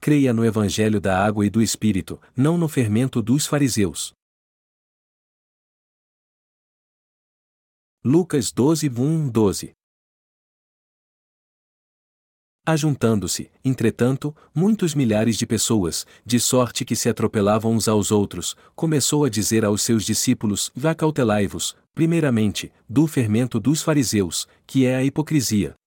creia no Evangelho da água e do Espírito, não no fermento dos fariseus. Lucas 12, 1, 12 Ajuntando-se, entretanto, muitos milhares de pessoas, de sorte que se atropelavam uns aos outros, começou a dizer aos seus discípulos: Vá cautelai-vos, primeiramente, do fermento dos fariseus, que é a hipocrisia.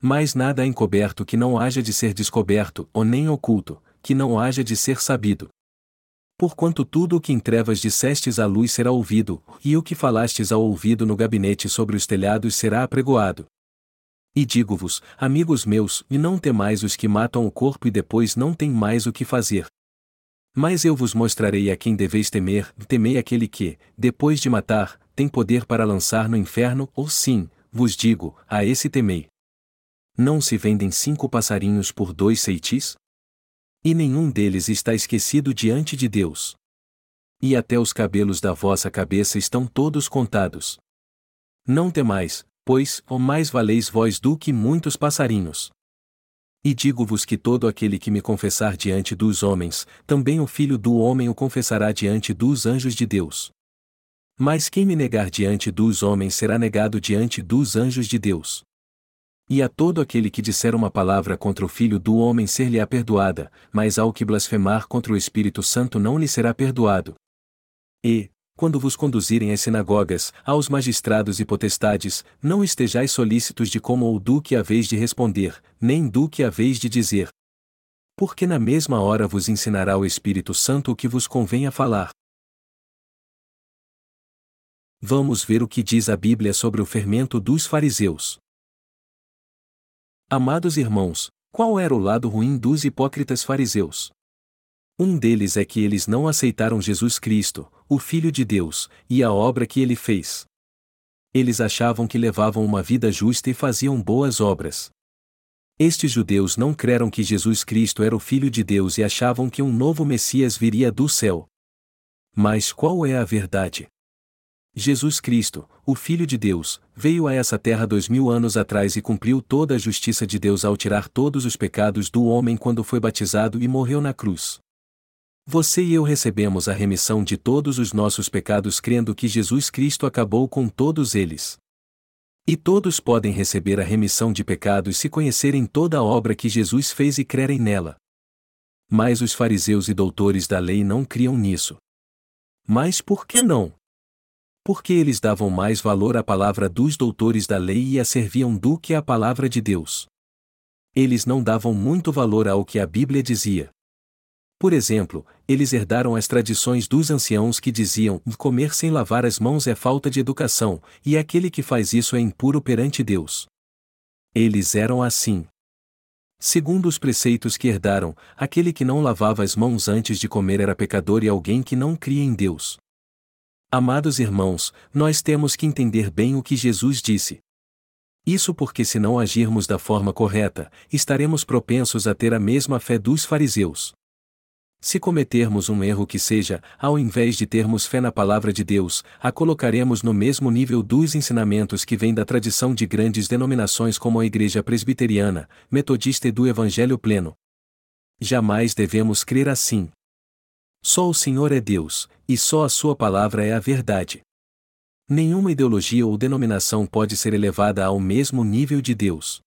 Mas nada há encoberto que não haja de ser descoberto, ou nem oculto, que não haja de ser sabido. Porquanto tudo o que em trevas dissestes à luz será ouvido, e o que falastes ao ouvido no gabinete sobre os telhados será apregoado. E digo-vos, amigos meus, e não temais os que matam o corpo e depois não têm mais o que fazer. Mas eu vos mostrarei a quem deveis temer, temei aquele que, depois de matar, tem poder para lançar no inferno, ou sim, vos digo, a esse temei. Não se vendem cinco passarinhos por dois ceitis? E nenhum deles está esquecido diante de Deus. E até os cabelos da vossa cabeça estão todos contados. Não temais, pois, ou mais valeis vós do que muitos passarinhos. E digo-vos que todo aquele que me confessar diante dos homens, também o Filho do Homem o confessará diante dos anjos de Deus. Mas quem me negar diante dos homens será negado diante dos anjos de Deus. E a todo aquele que disser uma palavra contra o Filho do Homem ser-lhe-á perdoada, mas ao que blasfemar contra o Espírito Santo não lhe será perdoado. E, quando vos conduzirem às sinagogas, aos magistrados e potestades, não estejais solícitos de como ou do que haveis de responder, nem do que haveis de dizer. Porque na mesma hora vos ensinará o Espírito Santo o que vos convém a falar. Vamos ver o que diz a Bíblia sobre o fermento dos fariseus. Amados irmãos, qual era o lado ruim dos hipócritas fariseus? Um deles é que eles não aceitaram Jesus Cristo, o Filho de Deus, e a obra que ele fez. Eles achavam que levavam uma vida justa e faziam boas obras. Estes judeus não creram que Jesus Cristo era o Filho de Deus e achavam que um novo Messias viria do céu. Mas qual é a verdade? Jesus Cristo, o Filho de Deus, veio a essa terra dois mil anos atrás e cumpriu toda a justiça de Deus ao tirar todos os pecados do homem quando foi batizado e morreu na cruz. Você e eu recebemos a remissão de todos os nossos pecados crendo que Jesus Cristo acabou com todos eles. E todos podem receber a remissão de pecados se conhecerem toda a obra que Jesus fez e crerem nela. Mas os fariseus e doutores da lei não criam nisso. Mas por que não? Porque eles davam mais valor à palavra dos doutores da lei e a serviam do que à palavra de Deus. Eles não davam muito valor ao que a Bíblia dizia. Por exemplo, eles herdaram as tradições dos anciãos que diziam: comer sem lavar as mãos é falta de educação, e aquele que faz isso é impuro perante Deus. Eles eram assim. Segundo os preceitos que herdaram, aquele que não lavava as mãos antes de comer era pecador e alguém que não cria em Deus. Amados irmãos, nós temos que entender bem o que Jesus disse. Isso porque, se não agirmos da forma correta, estaremos propensos a ter a mesma fé dos fariseus. Se cometermos um erro que seja, ao invés de termos fé na palavra de Deus, a colocaremos no mesmo nível dos ensinamentos que vêm da tradição de grandes denominações como a Igreja Presbiteriana, Metodista e do Evangelho Pleno. Jamais devemos crer assim. Só o Senhor é Deus, e só a Sua palavra é a verdade. Nenhuma ideologia ou denominação pode ser elevada ao mesmo nível de Deus.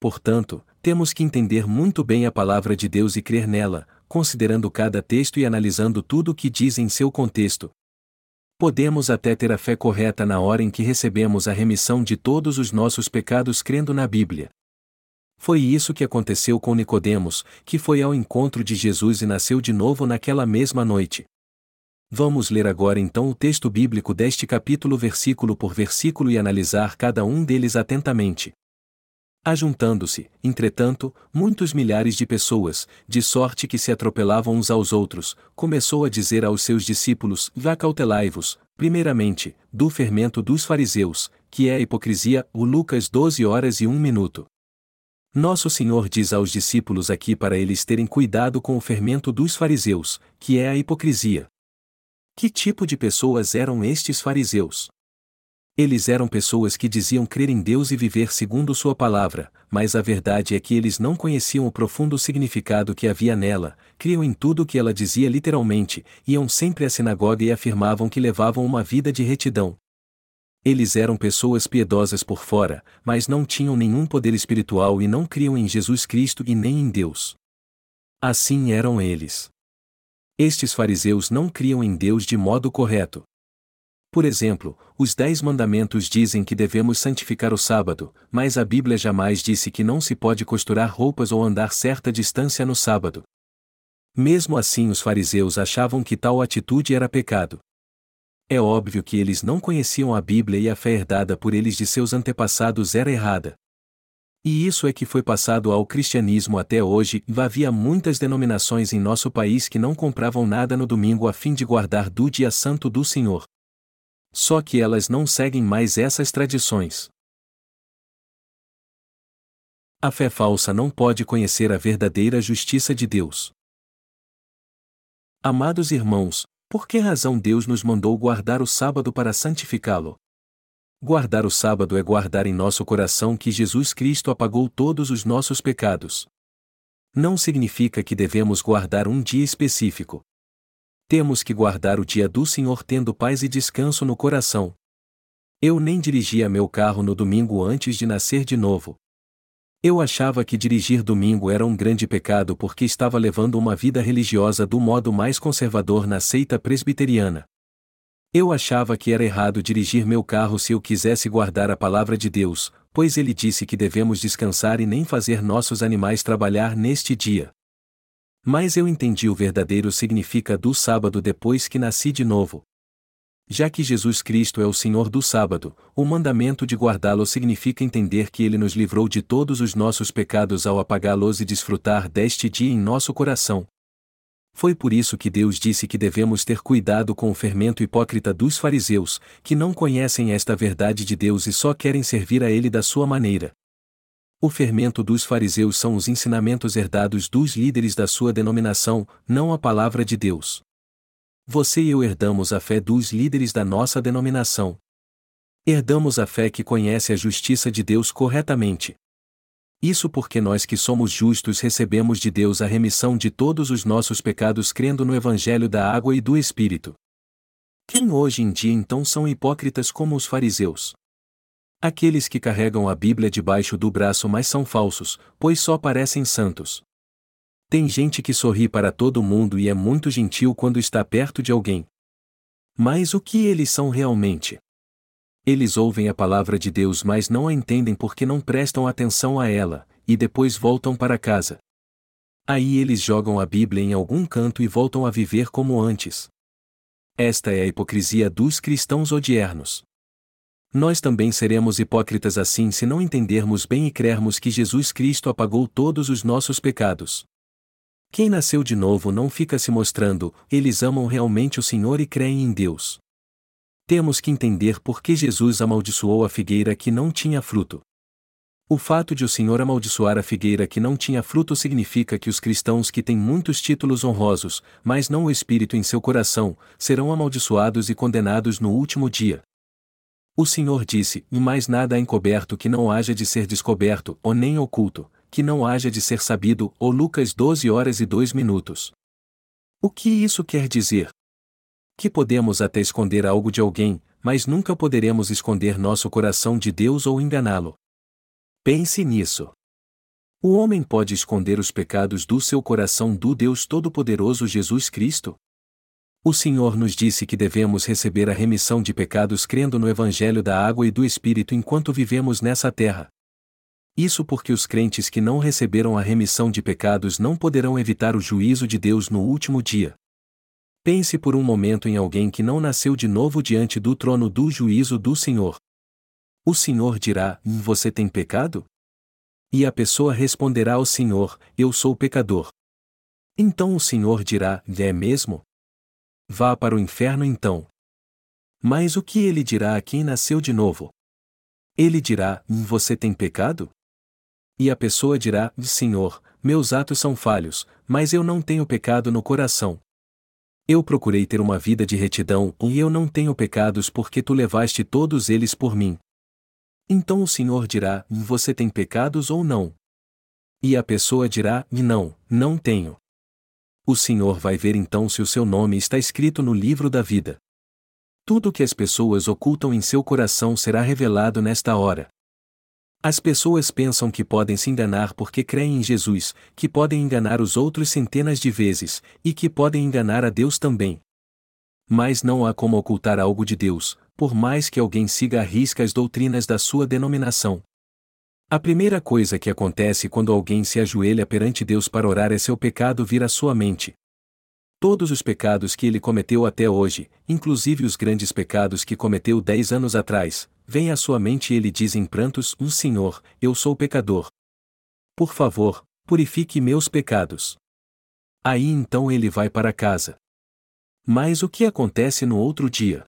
Portanto, temos que entender muito bem a palavra de Deus e crer nela, considerando cada texto e analisando tudo o que diz em seu contexto. Podemos até ter a fé correta na hora em que recebemos a remissão de todos os nossos pecados crendo na Bíblia. Foi isso que aconteceu com Nicodemos, que foi ao encontro de Jesus e nasceu de novo naquela mesma noite. Vamos ler agora então o texto bíblico deste capítulo versículo por versículo e analisar cada um deles atentamente. Ajuntando-se, entretanto, muitos milhares de pessoas, de sorte que se atropelavam uns aos outros, começou a dizer aos seus discípulos: Vá cautelai-vos, primeiramente, do fermento dos fariseus, que é a hipocrisia, o Lucas 12 horas e 1 minuto. Nosso Senhor diz aos discípulos aqui para eles terem cuidado com o fermento dos fariseus, que é a hipocrisia. Que tipo de pessoas eram estes fariseus? Eles eram pessoas que diziam crer em Deus e viver segundo Sua palavra, mas a verdade é que eles não conheciam o profundo significado que havia nela, criam em tudo o que ela dizia literalmente, iam sempre à sinagoga e afirmavam que levavam uma vida de retidão. Eles eram pessoas piedosas por fora, mas não tinham nenhum poder espiritual e não criam em Jesus Cristo e nem em Deus. Assim eram eles. Estes fariseus não criam em Deus de modo correto. Por exemplo, os Dez Mandamentos dizem que devemos santificar o sábado, mas a Bíblia jamais disse que não se pode costurar roupas ou andar certa distância no sábado. Mesmo assim, os fariseus achavam que tal atitude era pecado. É óbvio que eles não conheciam a Bíblia e a fé herdada por eles de seus antepassados era errada. E isso é que foi passado ao cristianismo até hoje, e havia muitas denominações em nosso país que não compravam nada no domingo a fim de guardar do dia santo do Senhor. Só que elas não seguem mais essas tradições. A fé falsa não pode conhecer a verdadeira justiça de Deus. Amados irmãos, por que razão Deus nos mandou guardar o sábado para santificá-lo? Guardar o sábado é guardar em nosso coração que Jesus Cristo apagou todos os nossos pecados. Não significa que devemos guardar um dia específico temos que guardar o dia do Senhor tendo paz e descanso no coração. Eu nem dirigia meu carro no domingo antes de nascer de novo. Eu achava que dirigir domingo era um grande pecado porque estava levando uma vida religiosa do modo mais conservador na seita presbiteriana. Eu achava que era errado dirigir meu carro se eu quisesse guardar a palavra de Deus, pois ele disse que devemos descansar e nem fazer nossos animais trabalhar neste dia. Mas eu entendi o verdadeiro significado do sábado depois que nasci de novo. Já que Jesus Cristo é o Senhor do sábado, o mandamento de guardá-lo significa entender que ele nos livrou de todos os nossos pecados ao apagá-los e desfrutar deste dia em nosso coração. Foi por isso que Deus disse que devemos ter cuidado com o fermento hipócrita dos fariseus, que não conhecem esta verdade de Deus e só querem servir a ele da sua maneira. O fermento dos fariseus são os ensinamentos herdados dos líderes da sua denominação, não a palavra de Deus. Você e eu herdamos a fé dos líderes da nossa denominação. Herdamos a fé que conhece a justiça de Deus corretamente. Isso porque nós que somos justos recebemos de Deus a remissão de todos os nossos pecados crendo no Evangelho da água e do Espírito. Quem hoje em dia então são hipócritas como os fariseus? Aqueles que carregam a Bíblia debaixo do braço mas são falsos, pois só parecem santos. Tem gente que sorri para todo mundo e é muito gentil quando está perto de alguém. Mas o que eles são realmente? Eles ouvem a palavra de Deus mas não a entendem porque não prestam atenção a ela, e depois voltam para casa. Aí eles jogam a Bíblia em algum canto e voltam a viver como antes. Esta é a hipocrisia dos cristãos odiernos. Nós também seremos hipócritas assim se não entendermos bem e crermos que Jesus Cristo apagou todos os nossos pecados. Quem nasceu de novo não fica se mostrando, eles amam realmente o Senhor e creem em Deus. Temos que entender por que Jesus amaldiçoou a figueira que não tinha fruto. O fato de o Senhor amaldiçoar a figueira que não tinha fruto significa que os cristãos que têm muitos títulos honrosos, mas não o Espírito em seu coração, serão amaldiçoados e condenados no último dia. O Senhor disse: E mais nada há encoberto que não haja de ser descoberto, ou nem oculto, que não haja de ser sabido, ou Lucas 12 horas e 2 minutos. O que isso quer dizer? Que podemos até esconder algo de alguém, mas nunca poderemos esconder nosso coração de Deus ou enganá-lo. Pense nisso. O homem pode esconder os pecados do seu coração do Deus Todo-Poderoso Jesus Cristo? O Senhor nos disse que devemos receber a remissão de pecados crendo no Evangelho da água e do Espírito enquanto vivemos nessa terra. Isso porque os crentes que não receberam a remissão de pecados não poderão evitar o juízo de Deus no último dia. Pense por um momento em alguém que não nasceu de novo diante do trono do juízo do Senhor. O Senhor dirá: Você tem pecado? E a pessoa responderá ao Senhor: Eu sou pecador. Então o Senhor dirá: É mesmo? Vá para o inferno então. Mas o que ele dirá a quem nasceu de novo? Ele dirá: Você tem pecado? E a pessoa dirá: Senhor, meus atos são falhos, mas eu não tenho pecado no coração. Eu procurei ter uma vida de retidão, e eu não tenho pecados porque tu levaste todos eles por mim. Então o Senhor dirá: Você tem pecados ou não? E a pessoa dirá: Não, não tenho. O Senhor vai ver então se o seu nome está escrito no livro da vida. Tudo que as pessoas ocultam em seu coração será revelado nesta hora. As pessoas pensam que podem se enganar porque creem em Jesus, que podem enganar os outros centenas de vezes, e que podem enganar a Deus também. Mas não há como ocultar algo de Deus, por mais que alguém siga a risca as doutrinas da sua denominação. A primeira coisa que acontece quando alguém se ajoelha perante Deus para orar é seu pecado vir à sua mente. Todos os pecados que ele cometeu até hoje, inclusive os grandes pecados que cometeu dez anos atrás, vem à sua mente e ele diz em prantos: Um Senhor, eu sou pecador. Por favor, purifique meus pecados. Aí então ele vai para casa. Mas o que acontece no outro dia?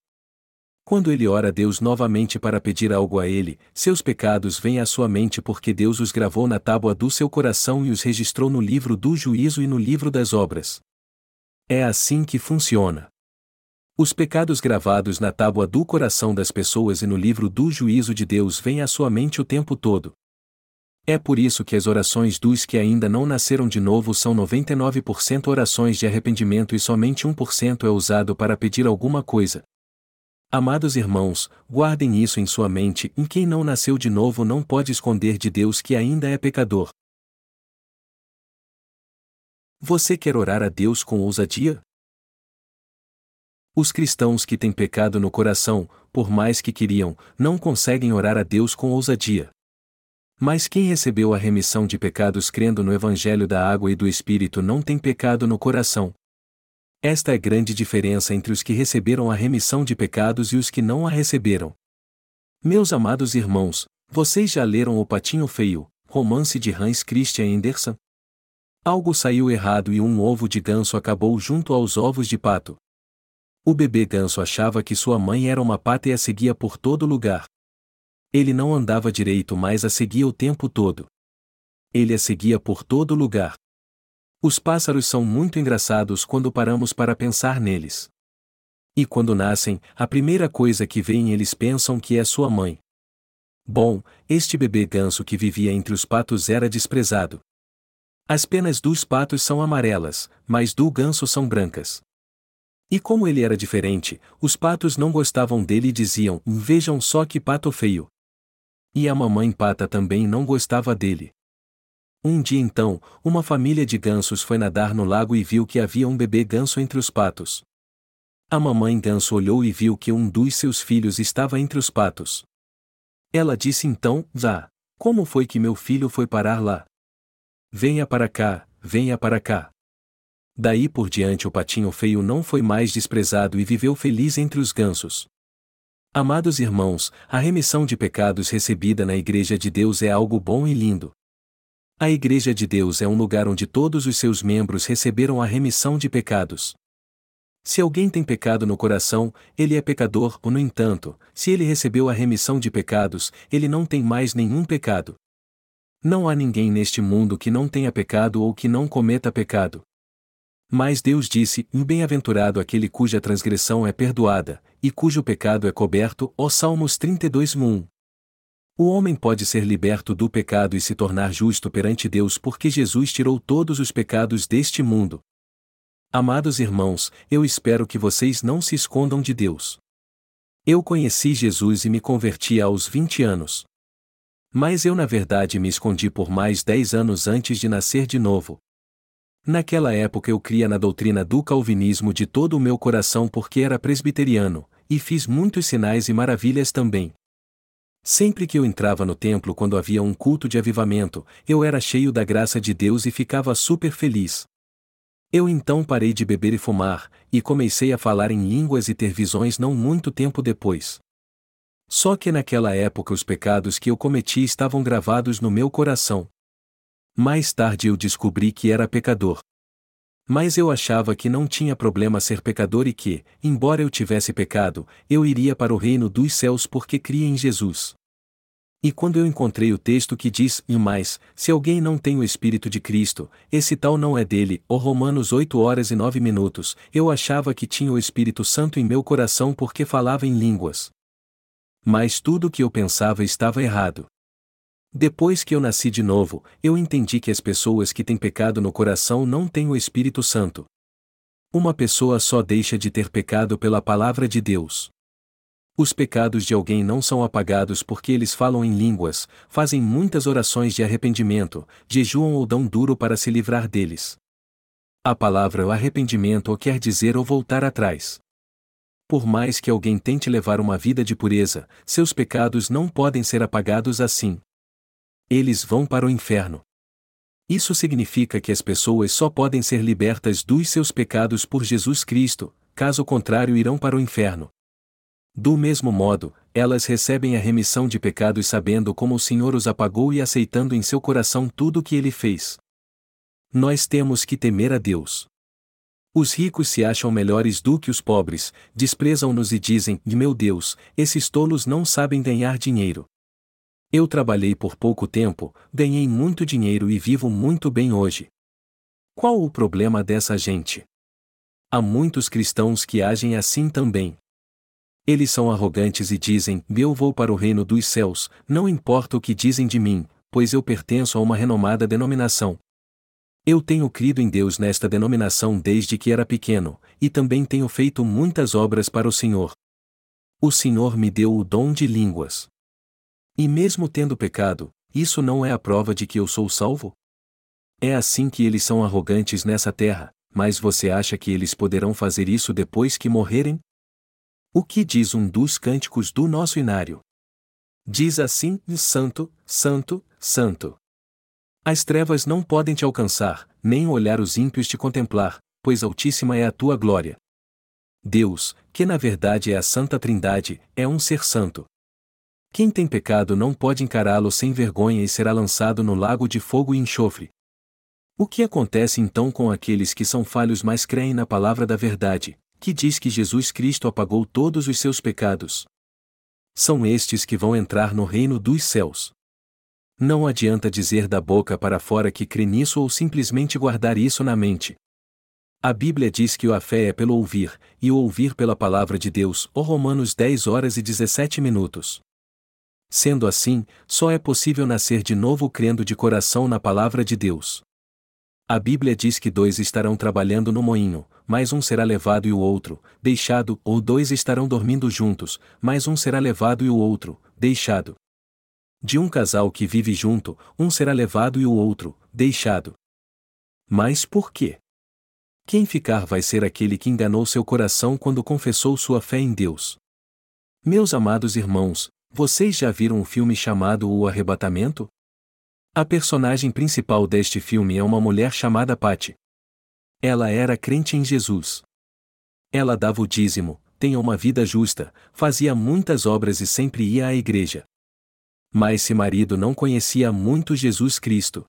Quando ele ora a Deus novamente para pedir algo a ele, seus pecados vêm à sua mente porque Deus os gravou na tábua do seu coração e os registrou no livro do juízo e no livro das obras. É assim que funciona. Os pecados gravados na tábua do coração das pessoas e no livro do juízo de Deus vêm à sua mente o tempo todo. É por isso que as orações dos que ainda não nasceram de novo são 99% orações de arrependimento e somente 1% é usado para pedir alguma coisa. Amados irmãos, guardem isso em sua mente: em quem não nasceu de novo não pode esconder de Deus que ainda é pecador. Você quer orar a Deus com ousadia? Os cristãos que têm pecado no coração, por mais que queriam, não conseguem orar a Deus com ousadia. Mas quem recebeu a remissão de pecados crendo no Evangelho da Água e do Espírito não tem pecado no coração. Esta é a grande diferença entre os que receberam a remissão de pecados e os que não a receberam. Meus amados irmãos, vocês já leram O Patinho Feio, romance de Hans Christian Andersen? Algo saiu errado e um ovo de ganso acabou junto aos ovos de pato. O bebê ganso achava que sua mãe era uma pata e a seguia por todo lugar. Ele não andava direito, mas a seguia o tempo todo. Ele a seguia por todo lugar. Os pássaros são muito engraçados quando paramos para pensar neles. E quando nascem, a primeira coisa que veem eles pensam que é sua mãe. Bom, este bebê ganso que vivia entre os patos era desprezado. As penas dos patos são amarelas, mas do ganso são brancas. E como ele era diferente, os patos não gostavam dele e diziam: Vejam só que pato feio. E a mamãe pata também não gostava dele. Um dia então, uma família de gansos foi nadar no lago e viu que havia um bebê ganso entre os patos. A mamãe ganso olhou e viu que um dos seus filhos estava entre os patos. Ela disse então: Vá, como foi que meu filho foi parar lá? Venha para cá, venha para cá. Daí por diante o patinho feio não foi mais desprezado e viveu feliz entre os gansos. Amados irmãos, a remissão de pecados recebida na Igreja de Deus é algo bom e lindo. A Igreja de Deus é um lugar onde todos os seus membros receberam a remissão de pecados. Se alguém tem pecado no coração, ele é pecador, ou no entanto, se ele recebeu a remissão de pecados, ele não tem mais nenhum pecado. Não há ninguém neste mundo que não tenha pecado ou que não cometa pecado. Mas Deus disse: Bem-aventurado aquele cuja transgressão é perdoada, e cujo pecado é coberto. Ó Salmos 32, 1. O homem pode ser liberto do pecado e se tornar justo perante Deus porque Jesus tirou todos os pecados deste mundo. Amados irmãos, eu espero que vocês não se escondam de Deus. Eu conheci Jesus e me converti aos 20 anos. Mas eu na verdade me escondi por mais 10 anos antes de nascer de novo, Naquela época eu cria na doutrina do calvinismo de todo o meu coração porque era presbiteriano, e fiz muitos sinais e maravilhas também. Sempre que eu entrava no templo quando havia um culto de avivamento, eu era cheio da graça de Deus e ficava super feliz. Eu então parei de beber e fumar, e comecei a falar em línguas e ter visões não muito tempo depois. Só que naquela época os pecados que eu cometi estavam gravados no meu coração. Mais tarde eu descobri que era pecador. Mas eu achava que não tinha problema ser pecador e que, embora eu tivesse pecado, eu iria para o reino dos céus porque cria em Jesus. E quando eu encontrei o texto que diz, e mais, se alguém não tem o Espírito de Cristo, esse tal não é dele, ou Romanos 8 horas e 9 minutos, eu achava que tinha o Espírito Santo em meu coração porque falava em línguas. Mas tudo o que eu pensava estava errado. Depois que eu nasci de novo, eu entendi que as pessoas que têm pecado no coração não têm o Espírito Santo. Uma pessoa só deixa de ter pecado pela palavra de Deus. Os pecados de alguém não são apagados porque eles falam em línguas, fazem muitas orações de arrependimento, jejuam ou dão duro para se livrar deles. A palavra arrependimento quer dizer ou voltar atrás. Por mais que alguém tente levar uma vida de pureza, seus pecados não podem ser apagados assim. Eles vão para o inferno. Isso significa que as pessoas só podem ser libertas dos seus pecados por Jesus Cristo, caso contrário irão para o inferno. Do mesmo modo, elas recebem a remissão de pecados sabendo como o Senhor os apagou e aceitando em seu coração tudo o que ele fez. Nós temos que temer a Deus. Os ricos se acham melhores do que os pobres, desprezam-nos e dizem: Meu Deus, esses tolos não sabem ganhar dinheiro. Eu trabalhei por pouco tempo, ganhei muito dinheiro e vivo muito bem hoje. Qual o problema dessa gente? Há muitos cristãos que agem assim também. Eles são arrogantes e dizem: Eu vou para o reino dos céus, não importa o que dizem de mim, pois eu pertenço a uma renomada denominação. Eu tenho crido em Deus nesta denominação desde que era pequeno, e também tenho feito muitas obras para o Senhor. O Senhor me deu o dom de línguas. E mesmo tendo pecado, isso não é a prova de que eu sou salvo? É assim que eles são arrogantes nessa terra, mas você acha que eles poderão fazer isso depois que morrerem? O que diz um dos cânticos do nosso inário? Diz assim: Santo, Santo, Santo. As trevas não podem te alcançar, nem olhar os ímpios te contemplar, pois altíssima é a tua glória. Deus, que na verdade é a Santa Trindade, é um ser santo. Quem tem pecado não pode encará-lo sem vergonha e será lançado no lago de fogo e enxofre. O que acontece então com aqueles que são falhos mas creem na palavra da verdade, que diz que Jesus Cristo apagou todos os seus pecados. São estes que vão entrar no reino dos céus. Não adianta dizer da boca para fora que crê nisso ou simplesmente guardar isso na mente. A Bíblia diz que a fé é pelo ouvir, e o ouvir pela palavra de Deus, ou Romanos 10 horas e 17 minutos. Sendo assim, só é possível nascer de novo crendo de coração na palavra de Deus. A Bíblia diz que dois estarão trabalhando no moinho, mas um será levado e o outro, deixado, ou dois estarão dormindo juntos, mas um será levado e o outro, deixado. De um casal que vive junto, um será levado e o outro, deixado. Mas por quê? Quem ficar vai ser aquele que enganou seu coração quando confessou sua fé em Deus. Meus amados irmãos, vocês já viram um filme chamado O Arrebatamento? A personagem principal deste filme é uma mulher chamada Patty. Ela era crente em Jesus. Ela dava o dízimo, tinha uma vida justa, fazia muitas obras e sempre ia à igreja. Mas seu marido não conhecia muito Jesus Cristo.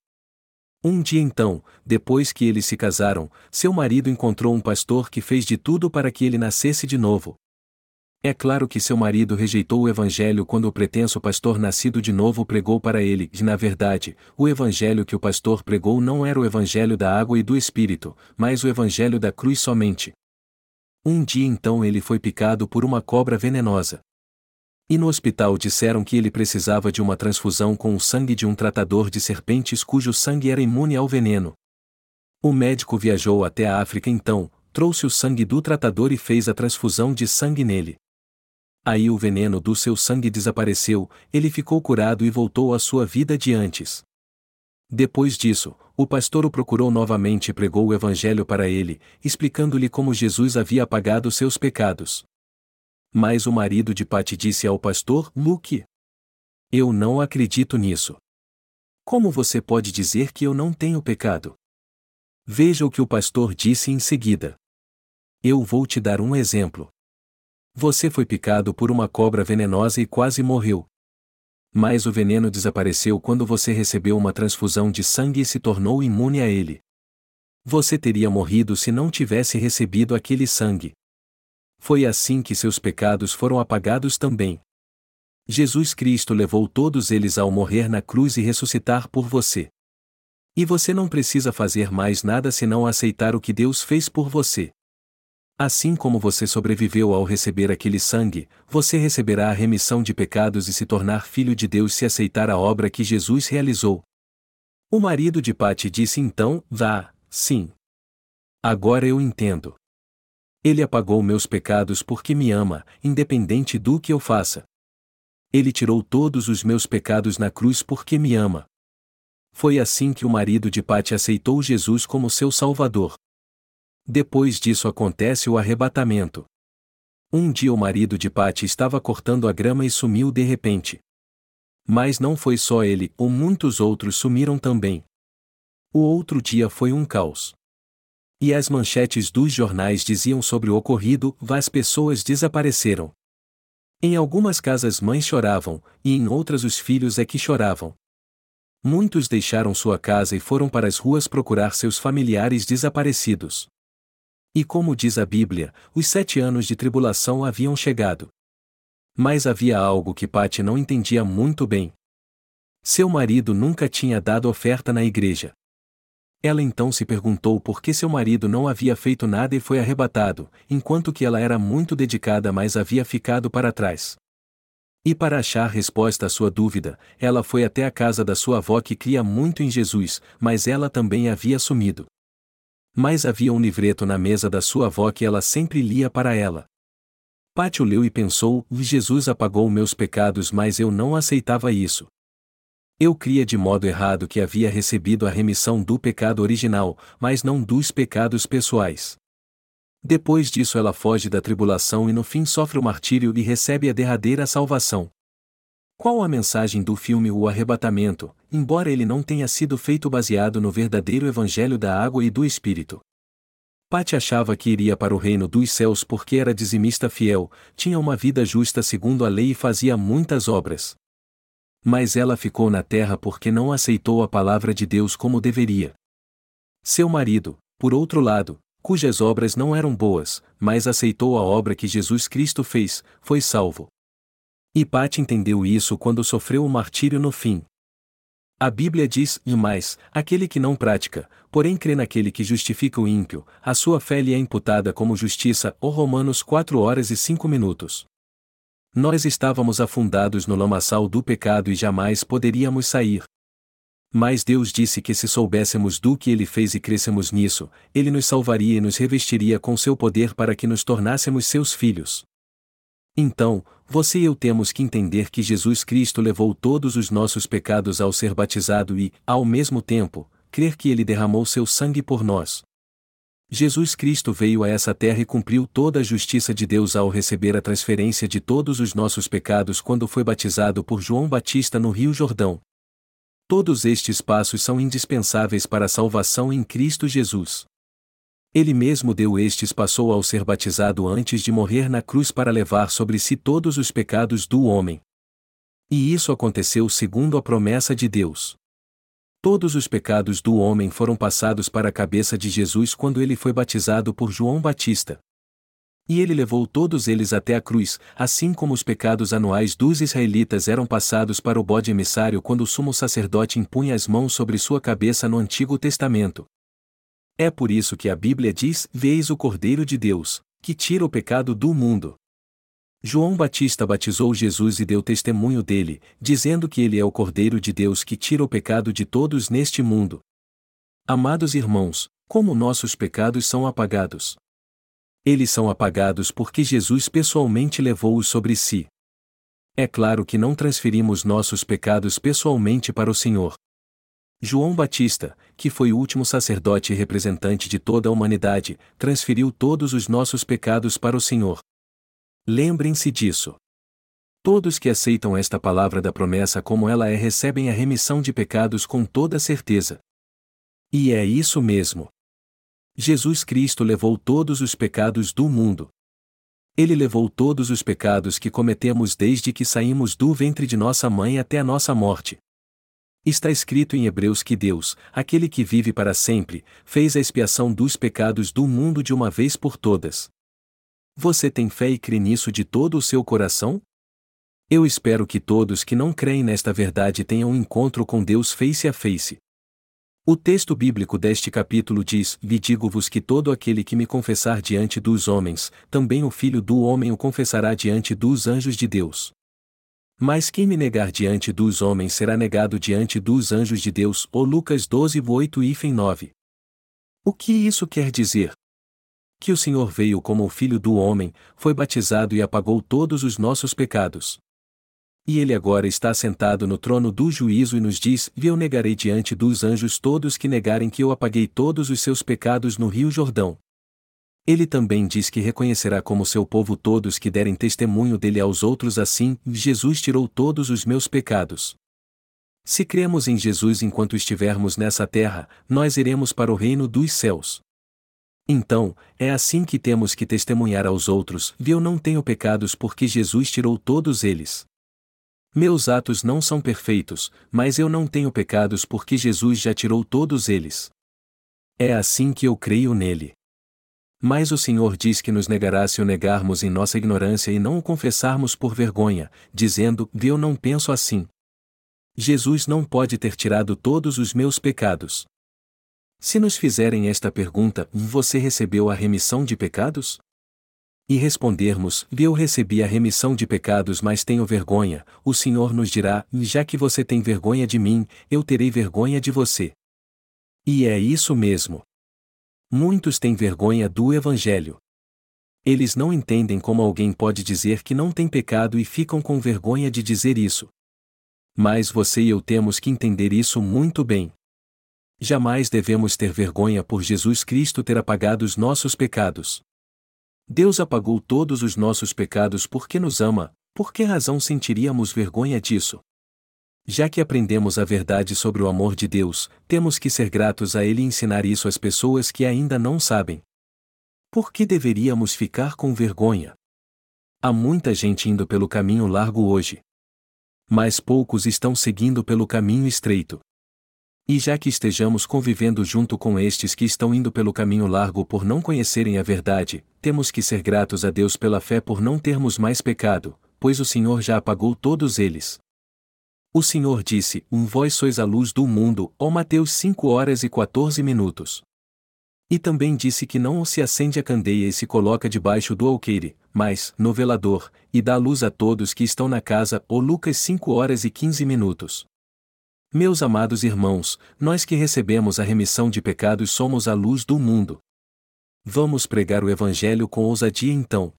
Um dia então, depois que eles se casaram, seu marido encontrou um pastor que fez de tudo para que ele nascesse de novo, é claro que seu marido rejeitou o evangelho quando o pretenso pastor nascido de novo pregou para ele, e na verdade, o evangelho que o pastor pregou não era o evangelho da água e do espírito, mas o evangelho da cruz somente. Um dia então ele foi picado por uma cobra venenosa. E no hospital disseram que ele precisava de uma transfusão com o sangue de um tratador de serpentes cujo sangue era imune ao veneno. O médico viajou até a África então, trouxe o sangue do tratador e fez a transfusão de sangue nele. Aí o veneno do seu sangue desapareceu, ele ficou curado e voltou à sua vida de antes. Depois disso, o pastor o procurou novamente e pregou o evangelho para ele, explicando-lhe como Jesus havia apagado seus pecados. Mas o marido de Pati disse ao pastor, Luke: Eu não acredito nisso. Como você pode dizer que eu não tenho pecado? Veja o que o pastor disse em seguida. Eu vou te dar um exemplo. Você foi picado por uma cobra venenosa e quase morreu. Mas o veneno desapareceu quando você recebeu uma transfusão de sangue e se tornou imune a ele. Você teria morrido se não tivesse recebido aquele sangue. Foi assim que seus pecados foram apagados também. Jesus Cristo levou todos eles ao morrer na cruz e ressuscitar por você. E você não precisa fazer mais nada senão aceitar o que Deus fez por você. Assim como você sobreviveu ao receber aquele sangue, você receberá a remissão de pecados e se tornar filho de Deus se aceitar a obra que Jesus realizou. O marido de Pati disse então: Vá, sim. Agora eu entendo. Ele apagou meus pecados porque me ama, independente do que eu faça. Ele tirou todos os meus pecados na cruz porque me ama. Foi assim que o marido de Pati aceitou Jesus como seu Salvador. Depois disso acontece o arrebatamento. Um dia o marido de Pati estava cortando a grama e sumiu de repente. Mas não foi só ele, ou muitos outros sumiram também. O outro dia foi um caos. E as manchetes dos jornais diziam sobre o ocorrido: várias pessoas desapareceram. Em algumas casas mães choravam, e em outras os filhos é que choravam. Muitos deixaram sua casa e foram para as ruas procurar seus familiares desaparecidos. E como diz a Bíblia, os sete anos de tribulação haviam chegado. Mas havia algo que Pati não entendia muito bem. Seu marido nunca tinha dado oferta na igreja. Ela então se perguntou por que seu marido não havia feito nada e foi arrebatado, enquanto que ela era muito dedicada mas havia ficado para trás. E para achar resposta à sua dúvida, ela foi até a casa da sua avó que cria muito em Jesus, mas ela também havia sumido. Mas havia um livreto na mesa da sua avó que ela sempre lia para ela. Pátio leu e pensou: Jesus apagou meus pecados, mas eu não aceitava isso. Eu cria de modo errado que havia recebido a remissão do pecado original, mas não dos pecados pessoais. Depois disso, ela foge da tribulação e no fim sofre o martírio e recebe a derradeira salvação. Qual a mensagem do filme O Arrebatamento, embora ele não tenha sido feito baseado no verdadeiro evangelho da água e do Espírito? Pati achava que iria para o reino dos céus porque era dizimista fiel, tinha uma vida justa segundo a lei e fazia muitas obras. Mas ela ficou na terra porque não aceitou a palavra de Deus como deveria. Seu marido, por outro lado, cujas obras não eram boas, mas aceitou a obra que Jesus Cristo fez, foi salvo. E Pati entendeu isso quando sofreu o martírio no fim. A Bíblia diz, e mais, aquele que não pratica, porém crê naquele que justifica o ímpio, a sua fé lhe é imputada como justiça, ou Romanos 4 horas e 5 minutos. Nós estávamos afundados no lamaçal do pecado e jamais poderíamos sair. Mas Deus disse que se soubéssemos do que Ele fez e crescemos nisso, Ele nos salvaria e nos revestiria com seu poder para que nos tornássemos seus filhos. Então, você e eu temos que entender que Jesus Cristo levou todos os nossos pecados ao ser batizado e, ao mesmo tempo, crer que ele derramou seu sangue por nós. Jesus Cristo veio a essa terra e cumpriu toda a justiça de Deus ao receber a transferência de todos os nossos pecados quando foi batizado por João Batista no Rio Jordão. Todos estes passos são indispensáveis para a salvação em Cristo Jesus. Ele mesmo deu estes passou ao ser batizado antes de morrer na cruz para levar sobre si todos os pecados do homem. E isso aconteceu segundo a promessa de Deus. Todos os pecados do homem foram passados para a cabeça de Jesus quando ele foi batizado por João Batista. E ele levou todos eles até a cruz, assim como os pecados anuais dos israelitas eram passados para o bode emissário quando o sumo sacerdote impunha as mãos sobre sua cabeça no Antigo Testamento. É por isso que a Bíblia diz: Veis o Cordeiro de Deus, que tira o pecado do mundo. João Batista batizou Jesus e deu testemunho dele, dizendo que ele é o Cordeiro de Deus que tira o pecado de todos neste mundo. Amados irmãos, como nossos pecados são apagados? Eles são apagados porque Jesus pessoalmente levou-os sobre si. É claro que não transferimos nossos pecados pessoalmente para o Senhor. João Batista, que foi o último sacerdote e representante de toda a humanidade, transferiu todos os nossos pecados para o Senhor. Lembrem-se disso. Todos que aceitam esta palavra da promessa como ela é recebem a remissão de pecados com toda certeza. E é isso mesmo. Jesus Cristo levou todos os pecados do mundo. Ele levou todos os pecados que cometemos desde que saímos do ventre de nossa mãe até a nossa morte. Está escrito em Hebreus que Deus, aquele que vive para sempre, fez a expiação dos pecados do mundo de uma vez por todas. Você tem fé e crê nisso de todo o seu coração? Eu espero que todos que não creem nesta verdade tenham um encontro com Deus face a face. O texto bíblico deste capítulo diz: Vi digo-vos que todo aquele que me confessar diante dos homens, também o Filho do Homem o confessará diante dos anjos de Deus. Mas quem me negar diante dos homens será negado diante dos anjos de Deus. O Lucas 12, 8 e 9. O que isso quer dizer? Que o Senhor veio como o Filho do Homem, foi batizado e apagou todos os nossos pecados. E ele agora está sentado no trono do juízo e nos diz: E eu negarei diante dos anjos todos que negarem que eu apaguei todos os seus pecados no Rio Jordão. Ele também diz que reconhecerá como seu povo todos que derem testemunho dele aos outros assim, Jesus tirou todos os meus pecados. Se cremos em Jesus enquanto estivermos nessa terra, nós iremos para o reino dos céus. Então, é assim que temos que testemunhar aos outros: eu não tenho pecados porque Jesus tirou todos eles. Meus atos não são perfeitos, mas eu não tenho pecados porque Jesus já tirou todos eles. É assim que eu creio nele. Mas o Senhor diz que nos negará se o negarmos em nossa ignorância e não o confessarmos por vergonha, dizendo: Eu não penso assim. Jesus não pode ter tirado todos os meus pecados. Se nos fizerem esta pergunta, você recebeu a remissão de pecados? E respondermos, eu recebi a remissão de pecados, mas tenho vergonha, o Senhor nos dirá, já que você tem vergonha de mim, eu terei vergonha de você. E é isso mesmo. Muitos têm vergonha do Evangelho. Eles não entendem como alguém pode dizer que não tem pecado e ficam com vergonha de dizer isso. Mas você e eu temos que entender isso muito bem. Jamais devemos ter vergonha por Jesus Cristo ter apagado os nossos pecados. Deus apagou todos os nossos pecados porque nos ama, por que razão sentiríamos vergonha disso? Já que aprendemos a verdade sobre o amor de Deus, temos que ser gratos a Ele e ensinar isso às pessoas que ainda não sabem. Por que deveríamos ficar com vergonha? Há muita gente indo pelo caminho largo hoje. Mas poucos estão seguindo pelo caminho estreito. E já que estejamos convivendo junto com estes que estão indo pelo caminho largo por não conhecerem a verdade, temos que ser gratos a Deus pela fé por não termos mais pecado, pois o Senhor já apagou todos eles. O Senhor disse: Um vós sois a luz do mundo, ó Mateus 5 horas e 14 minutos. E também disse que não se acende a candeia e se coloca debaixo do alqueire, mas, no velador, e dá luz a todos que estão na casa, ó Lucas 5 horas e 15 minutos. Meus amados irmãos, nós que recebemos a remissão de pecados somos a luz do mundo. Vamos pregar o Evangelho com ousadia então.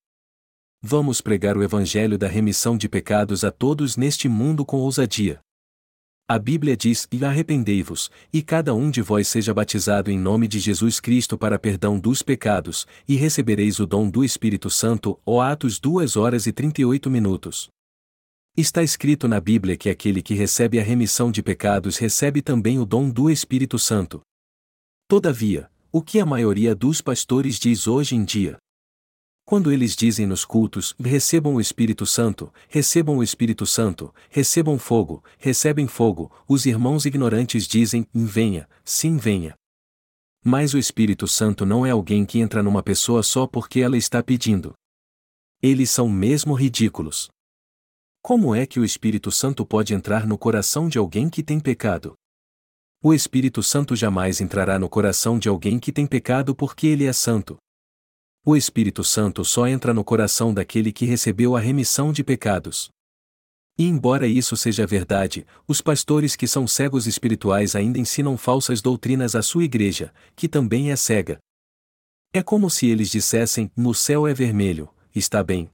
Vamos pregar o Evangelho da remissão de pecados a todos neste mundo com ousadia. A Bíblia diz: E arrependei-vos, e cada um de vós seja batizado em nome de Jesus Cristo para perdão dos pecados, e recebereis o dom do Espírito Santo. Ó Atos 2 horas e 38 minutos. Está escrito na Bíblia que aquele que recebe a remissão de pecados recebe também o dom do Espírito Santo. Todavia, o que a maioria dos pastores diz hoje em dia? Quando eles dizem nos cultos, recebam o Espírito Santo, recebam o Espírito Santo, recebam fogo, recebem fogo, os irmãos ignorantes dizem, venha, sim venha. Mas o Espírito Santo não é alguém que entra numa pessoa só porque ela está pedindo. Eles são mesmo ridículos. Como é que o Espírito Santo pode entrar no coração de alguém que tem pecado? O Espírito Santo jamais entrará no coração de alguém que tem pecado porque ele é santo. O Espírito Santo só entra no coração daquele que recebeu a remissão de pecados. E embora isso seja verdade, os pastores que são cegos espirituais ainda ensinam falsas doutrinas à sua igreja, que também é cega. É como se eles dissessem: no céu é vermelho, está bem.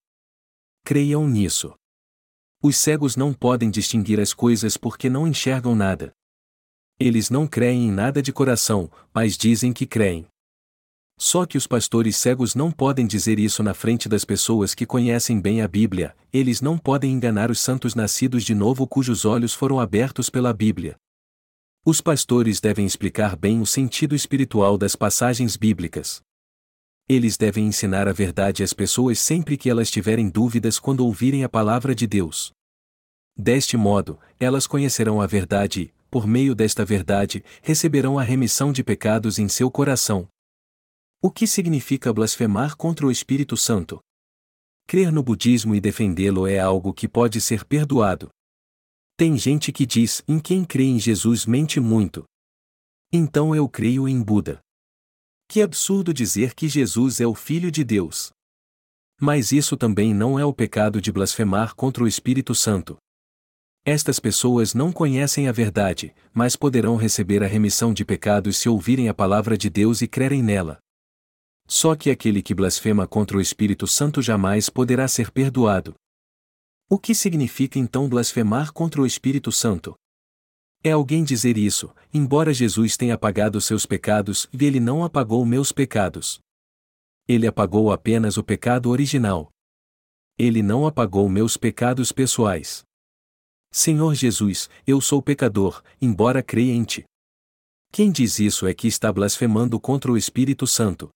Creiam nisso. Os cegos não podem distinguir as coisas porque não enxergam nada. Eles não creem em nada de coração, mas dizem que creem. Só que os pastores cegos não podem dizer isso na frente das pessoas que conhecem bem a Bíblia, eles não podem enganar os santos nascidos de novo cujos olhos foram abertos pela Bíblia. Os pastores devem explicar bem o sentido espiritual das passagens bíblicas. Eles devem ensinar a verdade às pessoas sempre que elas tiverem dúvidas quando ouvirem a palavra de Deus. Deste modo, elas conhecerão a verdade e, por meio desta verdade, receberão a remissão de pecados em seu coração, o que significa blasfemar contra o Espírito Santo? Crer no budismo e defendê-lo é algo que pode ser perdoado. Tem gente que diz: em quem crê em Jesus mente muito. Então eu creio em Buda. Que absurdo dizer que Jesus é o Filho de Deus. Mas isso também não é o pecado de blasfemar contra o Espírito Santo. Estas pessoas não conhecem a verdade, mas poderão receber a remissão de pecados se ouvirem a palavra de Deus e crerem nela. Só que aquele que blasfema contra o Espírito Santo jamais poderá ser perdoado. O que significa então blasfemar contra o Espírito Santo? É alguém dizer isso, embora Jesus tenha apagado seus pecados, e ele não apagou meus pecados. Ele apagou apenas o pecado original. Ele não apagou meus pecados pessoais. Senhor Jesus, eu sou pecador, embora ti. Quem diz isso é que está blasfemando contra o Espírito Santo.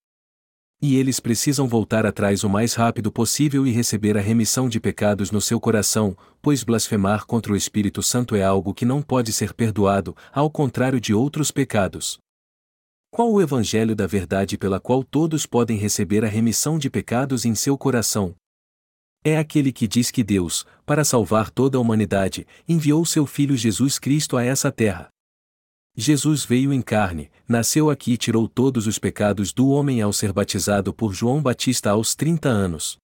E eles precisam voltar atrás o mais rápido possível e receber a remissão de pecados no seu coração, pois blasfemar contra o Espírito Santo é algo que não pode ser perdoado, ao contrário de outros pecados. Qual o Evangelho da verdade pela qual todos podem receber a remissão de pecados em seu coração? É aquele que diz que Deus, para salvar toda a humanidade, enviou seu Filho Jesus Cristo a essa terra. Jesus veio em carne, nasceu aqui e tirou todos os pecados do homem ao ser batizado por João Batista aos 30 anos.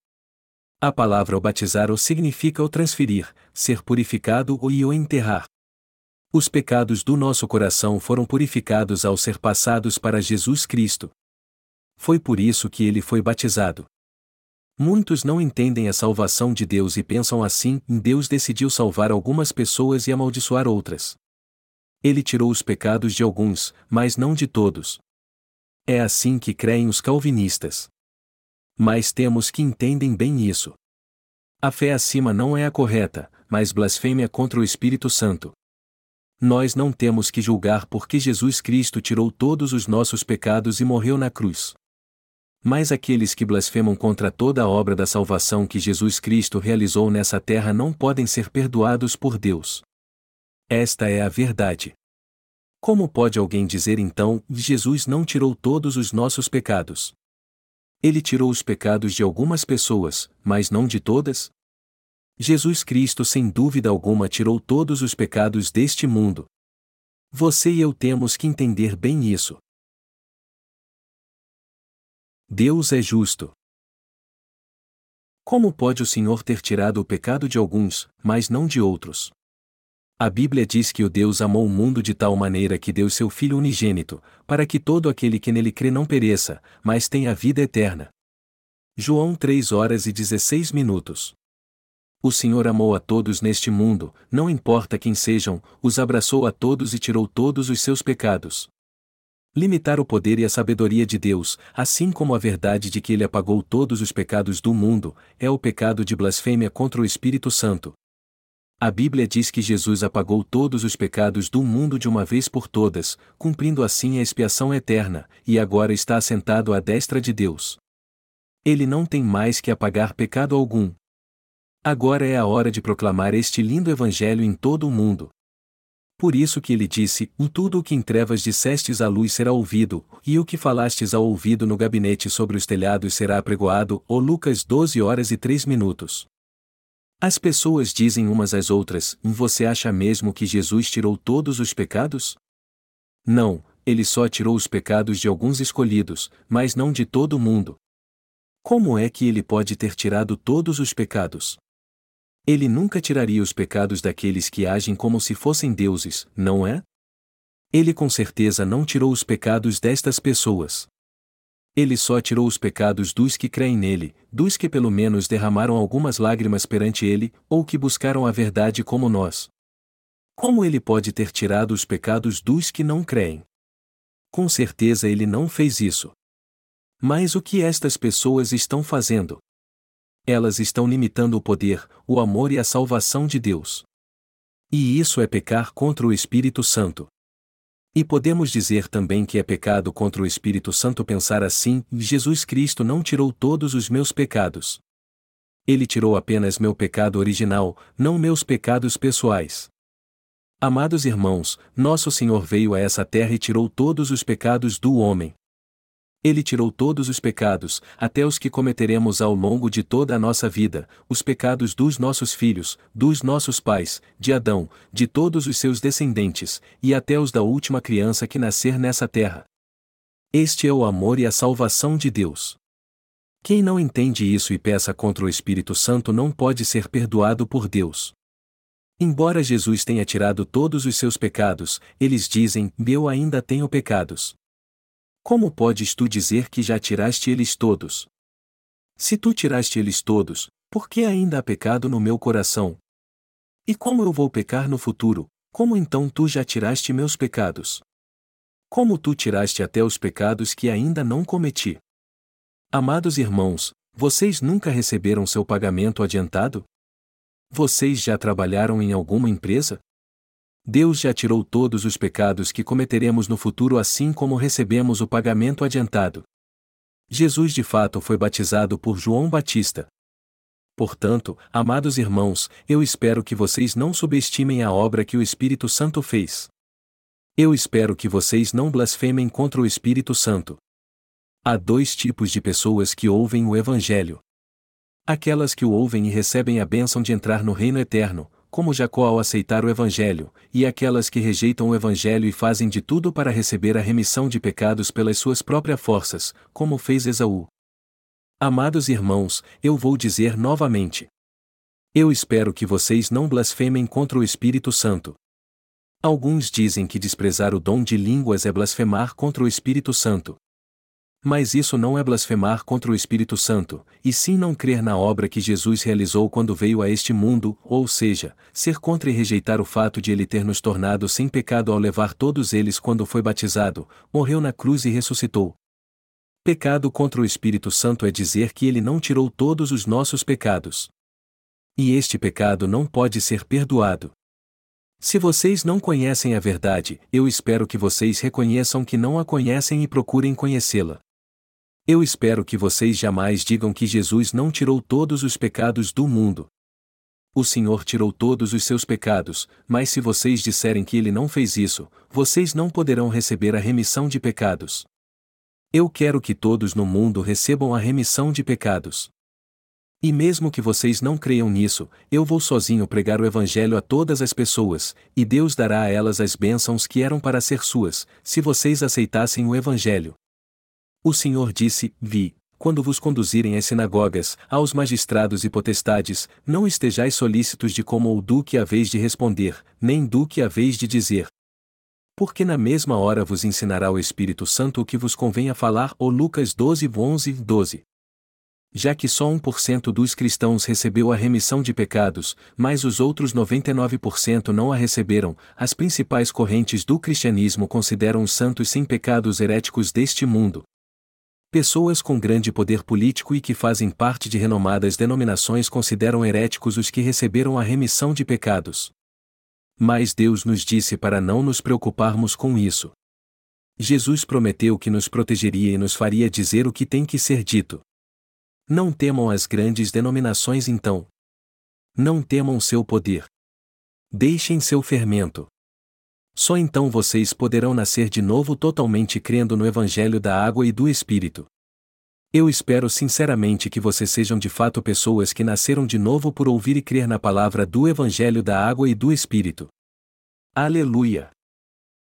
A palavra o batizar o significa o transferir, ser purificado ou o enterrar. Os pecados do nosso coração foram purificados ao ser passados para Jesus Cristo. Foi por isso que ele foi batizado. Muitos não entendem a salvação de Deus e pensam assim: Deus decidiu salvar algumas pessoas e amaldiçoar outras. Ele tirou os pecados de alguns, mas não de todos. É assim que creem os calvinistas. Mas temos que entendem bem isso. A fé acima não é a correta, mas blasfêmia contra o Espírito Santo. Nós não temos que julgar porque Jesus Cristo tirou todos os nossos pecados e morreu na cruz. Mas aqueles que blasfemam contra toda a obra da salvação que Jesus Cristo realizou nessa terra não podem ser perdoados por Deus. Esta é a verdade. Como pode alguém dizer então, Jesus não tirou todos os nossos pecados? Ele tirou os pecados de algumas pessoas, mas não de todas? Jesus Cristo sem dúvida alguma tirou todos os pecados deste mundo. Você e eu temos que entender bem isso. Deus é justo. Como pode o Senhor ter tirado o pecado de alguns, mas não de outros? A Bíblia diz que o Deus amou o mundo de tal maneira que deu seu Filho unigênito, para que todo aquele que nele crê não pereça, mas tenha vida eterna. João 3 horas e 16 minutos. O Senhor amou a todos neste mundo, não importa quem sejam, os abraçou a todos e tirou todos os seus pecados. Limitar o poder e a sabedoria de Deus, assim como a verdade de que Ele apagou todos os pecados do mundo, é o pecado de blasfêmia contra o Espírito Santo, a Bíblia diz que Jesus apagou todos os pecados do mundo de uma vez por todas, cumprindo assim a expiação eterna, e agora está assentado à destra de Deus. Ele não tem mais que apagar pecado algum. Agora é a hora de proclamar este lindo evangelho em todo o mundo. Por isso que ele disse: Em tudo o que em trevas dissestes à luz será ouvido, e o que falastes ao ouvido no gabinete sobre os telhados será apregoado. O Lucas 12 horas e 3 minutos. As pessoas dizem umas às outras: Você acha mesmo que Jesus tirou todos os pecados? Não, ele só tirou os pecados de alguns escolhidos, mas não de todo mundo. Como é que ele pode ter tirado todos os pecados? Ele nunca tiraria os pecados daqueles que agem como se fossem deuses, não é? Ele com certeza não tirou os pecados destas pessoas. Ele só tirou os pecados dos que creem nele, dos que pelo menos derramaram algumas lágrimas perante ele, ou que buscaram a verdade como nós. Como ele pode ter tirado os pecados dos que não creem? Com certeza ele não fez isso. Mas o que estas pessoas estão fazendo? Elas estão limitando o poder, o amor e a salvação de Deus. E isso é pecar contra o Espírito Santo. E podemos dizer também que é pecado contra o Espírito Santo pensar assim: Jesus Cristo não tirou todos os meus pecados. Ele tirou apenas meu pecado original, não meus pecados pessoais. Amados irmãos, nosso Senhor veio a essa terra e tirou todos os pecados do homem. Ele tirou todos os pecados, até os que cometeremos ao longo de toda a nossa vida, os pecados dos nossos filhos, dos nossos pais, de Adão, de todos os seus descendentes, e até os da última criança que nascer nessa terra. Este é o amor e a salvação de Deus. Quem não entende isso e peça contra o Espírito Santo não pode ser perdoado por Deus. Embora Jesus tenha tirado todos os seus pecados, eles dizem: Eu ainda tenho pecados. Como podes tu dizer que já tiraste eles todos? Se tu tiraste eles todos, por que ainda há pecado no meu coração? E como eu vou pecar no futuro, como então tu já tiraste meus pecados? Como tu tiraste até os pecados que ainda não cometi? Amados irmãos, vocês nunca receberam seu pagamento adiantado? Vocês já trabalharam em alguma empresa? Deus já tirou todos os pecados que cometeremos no futuro assim como recebemos o pagamento adiantado. Jesus de fato foi batizado por João Batista. Portanto, amados irmãos, eu espero que vocês não subestimem a obra que o Espírito Santo fez. Eu espero que vocês não blasfemem contra o Espírito Santo. Há dois tipos de pessoas que ouvem o Evangelho. Aquelas que o ouvem e recebem a bênção de entrar no reino eterno, como Jacó ao aceitar o Evangelho, e aquelas que rejeitam o Evangelho e fazem de tudo para receber a remissão de pecados pelas suas próprias forças, como fez Esaú. Amados irmãos, eu vou dizer novamente. Eu espero que vocês não blasfemem contra o Espírito Santo. Alguns dizem que desprezar o dom de línguas é blasfemar contra o Espírito Santo. Mas isso não é blasfemar contra o Espírito Santo, e sim não crer na obra que Jesus realizou quando veio a este mundo, ou seja, ser contra e rejeitar o fato de ele ter nos tornado sem pecado ao levar todos eles quando foi batizado, morreu na cruz e ressuscitou. Pecado contra o Espírito Santo é dizer que ele não tirou todos os nossos pecados. E este pecado não pode ser perdoado. Se vocês não conhecem a verdade, eu espero que vocês reconheçam que não a conhecem e procurem conhecê-la. Eu espero que vocês jamais digam que Jesus não tirou todos os pecados do mundo. O Senhor tirou todos os seus pecados, mas se vocês disserem que ele não fez isso, vocês não poderão receber a remissão de pecados. Eu quero que todos no mundo recebam a remissão de pecados. E mesmo que vocês não creiam nisso, eu vou sozinho pregar o Evangelho a todas as pessoas, e Deus dará a elas as bênçãos que eram para ser suas, se vocês aceitassem o Evangelho. O Senhor disse: Vi, quando vos conduzirem às sinagogas, aos magistrados e potestades, não estejais solícitos de como ou do que haveis de responder, nem do que haveis de dizer. Porque na mesma hora vos ensinará o Espírito Santo o que vos convém a falar. Ou Lucas 12, 11, 12. Já que só 1% dos cristãos recebeu a remissão de pecados, mas os outros 99% não a receberam, as principais correntes do cristianismo consideram os santos sem pecados heréticos deste mundo, Pessoas com grande poder político e que fazem parte de renomadas denominações consideram heréticos os que receberam a remissão de pecados. Mas Deus nos disse para não nos preocuparmos com isso. Jesus prometeu que nos protegeria e nos faria dizer o que tem que ser dito. Não temam as grandes denominações então. Não temam seu poder. Deixem seu fermento. Só então vocês poderão nascer de novo totalmente crendo no Evangelho da água e do Espírito. Eu espero sinceramente que vocês sejam de fato pessoas que nasceram de novo por ouvir e crer na palavra do Evangelho da água e do Espírito. Aleluia!